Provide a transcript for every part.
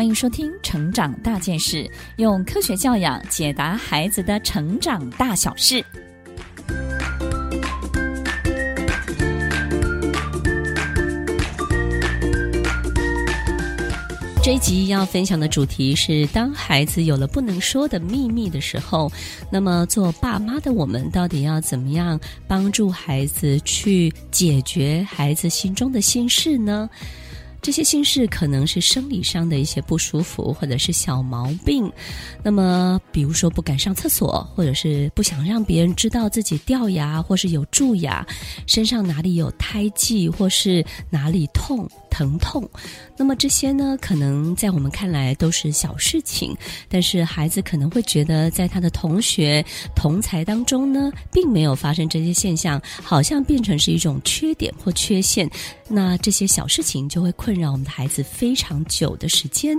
欢迎收听《成长大件事》，用科学教养解答孩子的成长大小事。这一集要分享的主题是：当孩子有了不能说的秘密的时候，那么做爸妈的我们到底要怎么样帮助孩子去解决孩子心中的心事呢？这些心事可能是生理上的一些不舒服，或者是小毛病。那么，比如说不敢上厕所，或者是不想让别人知道自己掉牙，或是有蛀牙，身上哪里有胎记，或是哪里痛。疼痛，那么这些呢，可能在我们看来都是小事情，但是孩子可能会觉得，在他的同学同才当中呢，并没有发生这些现象，好像变成是一种缺点或缺陷，那这些小事情就会困扰我们的孩子非常久的时间。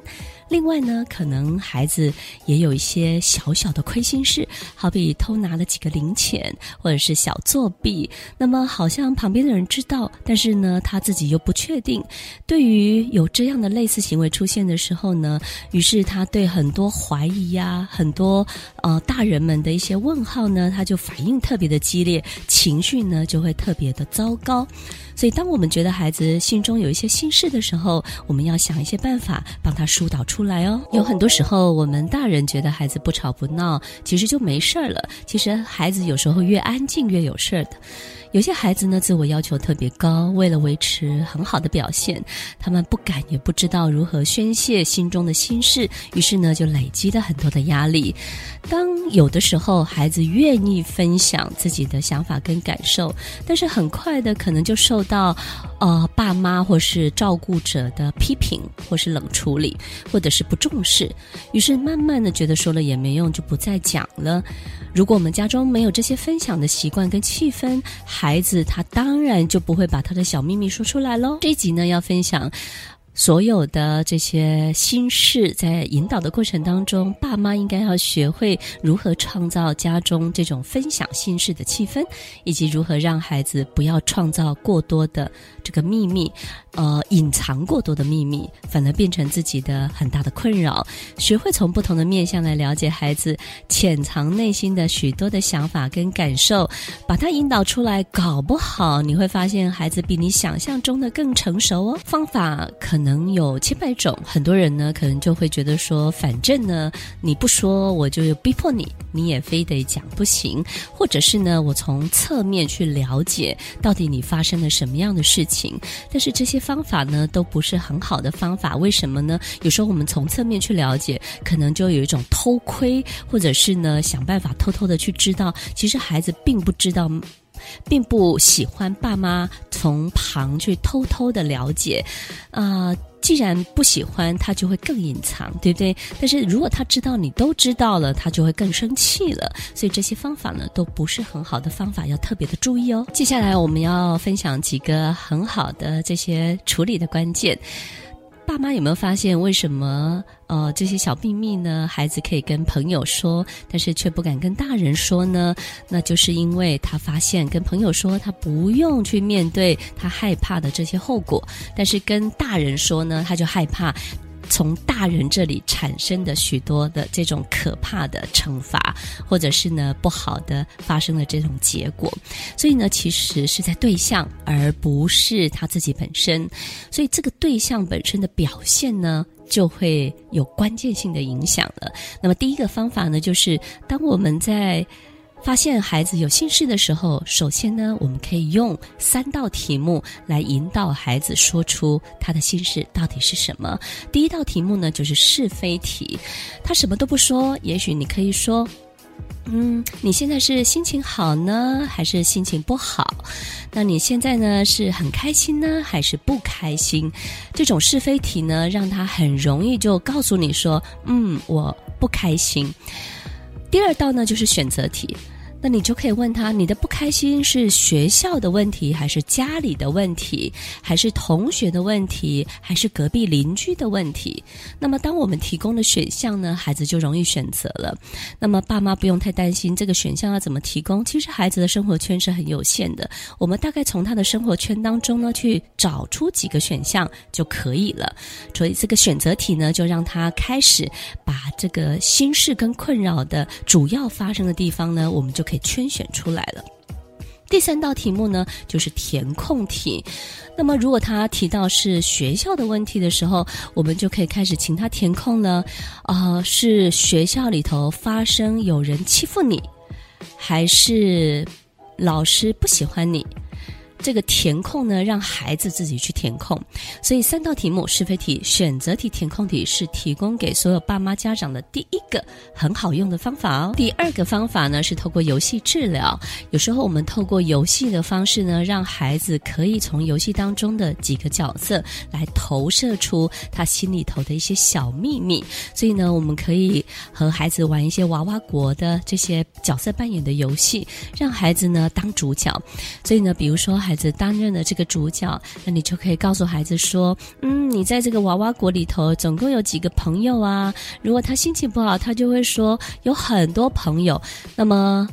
另外呢，可能孩子也有一些小小的亏心事，好比偷拿了几个零钱，或者是小作弊。那么好像旁边的人知道，但是呢，他自己又不确定。对于有这样的类似行为出现的时候呢，于是他对很多怀疑呀，很多呃大人们的一些问号呢，他就反应特别的激烈，情绪呢就会特别的糟糕。所以，当我们觉得孩子心中有一些心事的时候，我们要想一些办法帮他疏导出来哦。有很多时候，我们大人觉得孩子不吵不闹，其实就没事儿了。其实孩子有时候越安静越有事儿的。有些孩子呢，自我要求特别高，为了维持很好的表现，他们不敢也不知道如何宣泄心中的心事，于是呢，就累积了很多的压力。当有的时候，孩子愿意分享自己的想法跟感受，但是很快的可能就受到，呃，爸妈或是照顾者的批评，或是冷处理，或者是不重视，于是慢慢的觉得说了也没用，就不再讲了。如果我们家中没有这些分享的习惯跟气氛，孩子他当然就不会把他的小秘密说出来喽。这一集呢，要分享。所有的这些心事，在引导的过程当中，爸妈应该要学会如何创造家中这种分享心事的气氛，以及如何让孩子不要创造过多的这个秘密，呃，隐藏过多的秘密，反而变成自己的很大的困扰。学会从不同的面向来了解孩子潜藏内心的许多的想法跟感受，把他引导出来，搞不好你会发现孩子比你想象中的更成熟哦。方法可。可能有千百种，很多人呢可能就会觉得说，反正呢你不说，我就逼迫你，你也非得讲不行，或者是呢我从侧面去了解到底你发生了什么样的事情。但是这些方法呢都不是很好的方法，为什么呢？有时候我们从侧面去了解，可能就有一种偷窥，或者是呢想办法偷偷的去知道，其实孩子并不知道。并不喜欢爸妈从旁去偷偷的了解，啊、既然不喜欢，他就会更隐藏，对不对？但是如果他知道你都知道了，他就会更生气了。所以这些方法呢，都不是很好的方法，要特别的注意哦。接下来我们要分享几个很好的这些处理的关键。爸妈有没有发现，为什么呃这些小秘密呢？孩子可以跟朋友说，但是却不敢跟大人说呢？那就是因为他发现跟朋友说，他不用去面对他害怕的这些后果，但是跟大人说呢，他就害怕。从大人这里产生的许多的这种可怕的惩罚，或者是呢不好的发生的这种结果，所以呢其实是在对象，而不是他自己本身，所以这个对象本身的表现呢就会有关键性的影响了。那么第一个方法呢，就是当我们在发现孩子有心事的时候，首先呢，我们可以用三道题目来引导孩子说出他的心事到底是什么。第一道题目呢，就是是非题，他什么都不说，也许你可以说：“嗯，你现在是心情好呢，还是心情不好？那你现在呢，是很开心呢，还是不开心？”这种是非题呢，让他很容易就告诉你说：“嗯，我不开心。”第二道呢，就是选择题。那你就可以问他：你的不开心是学校的问题，还是家里的问题，还是同学的问题，还是隔壁邻居的问题？那么，当我们提供的选项呢，孩子就容易选择了。那么，爸妈不用太担心这个选项要怎么提供。其实，孩子的生活圈是很有限的，我们大概从他的生活圈当中呢，去找出几个选项就可以了。所以，这个选择题呢，就让他开始把这个心事跟困扰的主要发生的地方呢，我们就可以圈选出来了。第三道题目呢，就是填空题。那么，如果他提到是学校的问题的时候，我们就可以开始请他填空了。呃，是学校里头发生有人欺负你，还是老师不喜欢你？这个填空呢，让孩子自己去填空。所以三道题目：是非题、选择题、填空题，是提供给所有爸妈家长的第一个很好用的方法哦。第二个方法呢，是透过游戏治疗。有时候我们透过游戏的方式呢，让孩子可以从游戏当中的几个角色来投射出他心里头的一些小秘密。所以呢，我们可以和孩子玩一些娃娃国的这些角色扮演的游戏，让孩子呢当主角。所以呢，比如说。孩孩子担任了这个主角，那你就可以告诉孩子说：“嗯，你在这个娃娃国里头总共有几个朋友啊？如果他心情不好，他就会说有很多朋友。那么。”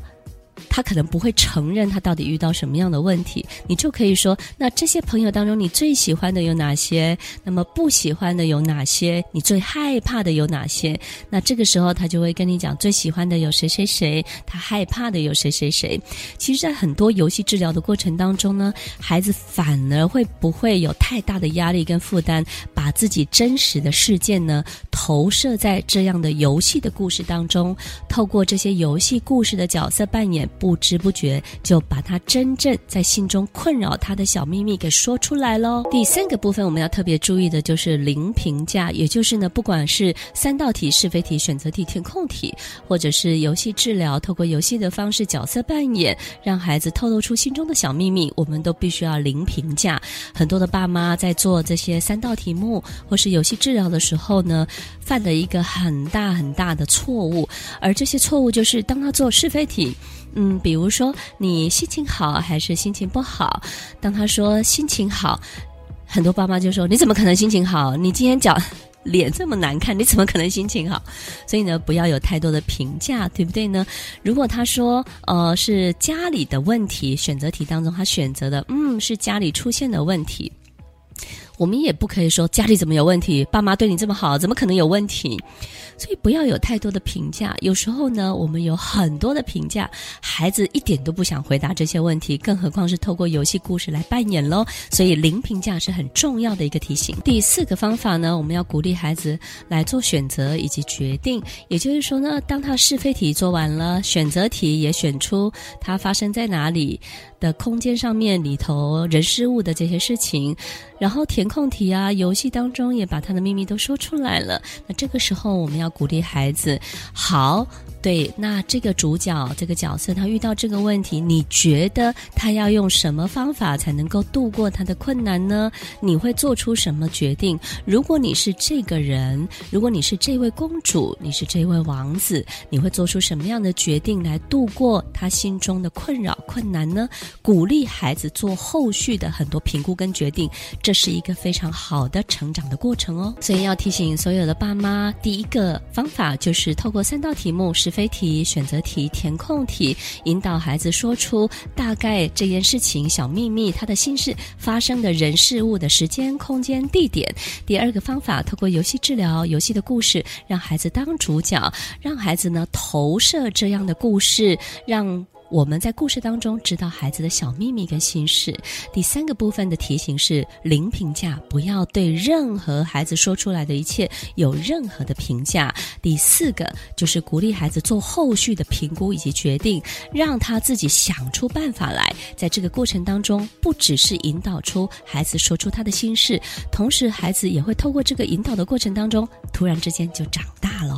他可能不会承认他到底遇到什么样的问题，你就可以说：那这些朋友当中，你最喜欢的有哪些？那么不喜欢的有哪些？你最害怕的有哪些？那这个时候他就会跟你讲，最喜欢的有谁谁谁，他害怕的有谁谁谁。其实，在很多游戏治疗的过程当中呢，孩子反而会不会有太大的压力跟负担，把自己真实的事件呢投射在这样的游戏的故事当中，透过这些游戏故事的角色扮演。不不知不觉就把他真正在心中困扰他的小秘密给说出来喽。第三个部分我们要特别注意的就是零评价，也就是呢，不管是三道题、是非题、选择题、填空题，或者是游戏治疗，透过游戏的方式角色扮演，让孩子透露出心中的小秘密，我们都必须要零评价。很多的爸妈在做这些三道题目或是游戏治疗的时候呢，犯了一个很大很大的错误，而这些错误就是当他做是非题。嗯，比如说你心情好还是心情不好？当他说心情好，很多爸妈就说：“你怎么可能心情好？你今天脚脸这么难看，你怎么可能心情好？”所以呢，不要有太多的评价，对不对呢？如果他说呃是家里的问题，选择题当中他选择的嗯是家里出现的问题，我们也不可以说家里怎么有问题，爸妈对你这么好，怎么可能有问题？所以不要有太多的评价。有时候呢，我们有很多的评价，孩子一点都不想回答这些问题，更何况是透过游戏故事来扮演喽。所以零评价是很重要的一个提醒。第四个方法呢，我们要鼓励孩子来做选择以及决定。也就是说呢，当他是非题做完了，选择题也选出它发生在哪里的空间上面里头人事物的这些事情，然后填空题啊，游戏当中也把他的秘密都说出来了。那这个时候我们要。鼓励孩子，好。对，那这个主角这个角色，他遇到这个问题，你觉得他要用什么方法才能够度过他的困难呢？你会做出什么决定？如果你是这个人，如果你是这位公主，你是这位王子，你会做出什么样的决定来度过他心中的困扰困难呢？鼓励孩子做后续的很多评估跟决定，这是一个非常好的成长的过程哦。所以要提醒所有的爸妈，第一个方法就是透过三道题目是。非题、选择题、填空题，引导孩子说出大概这件事情小秘密，他的心事发生的人事物的时间、空间、地点。第二个方法，透过游戏治疗、游戏的故事，让孩子当主角，让孩子呢投射这样的故事，让。我们在故事当中知道孩子的小秘密跟心事。第三个部分的提醒是零评价，不要对任何孩子说出来的一切有任何的评价。第四个就是鼓励孩子做后续的评估以及决定，让他自己想出办法来。在这个过程当中，不只是引导出孩子说出他的心事，同时孩子也会透过这个引导的过程当中，突然之间就长大了。